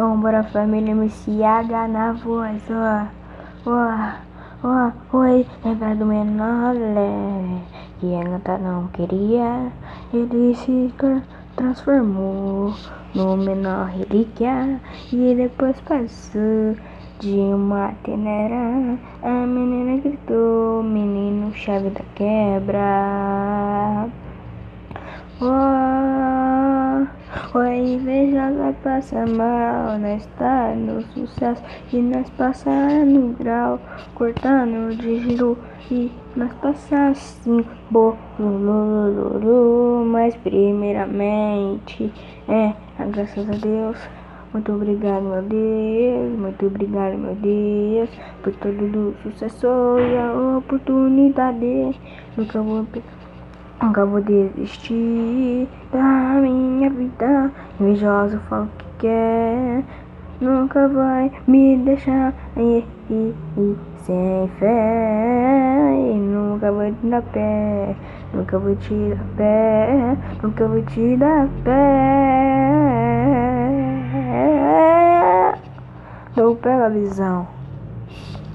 Então bora família MCH na voz, ó, ó, ó, oi, lembra do menor que a gata não queria, ele se tra transformou no menor relíquia. E depois passou de uma tenera, a menina gritou, menino chave da quebra. Oh, o invejosa passa mal, nós está no sucesso e nós passa no grau, cortando de giro e nós passa assim, bololololo, mas primeiramente é, graças a Deus. Muito obrigado, meu Deus. Muito obrigado, meu Deus, por todo o sucesso e a oportunidade. Nunca vou, nunca vou desistir vida. Invejoso fala o que quer. Nunca vai me deixar e, e, e, sem fé. E nunca vou te dar pé. Nunca vou te dar pé. Nunca vou te dar pé. Eu pego a visão.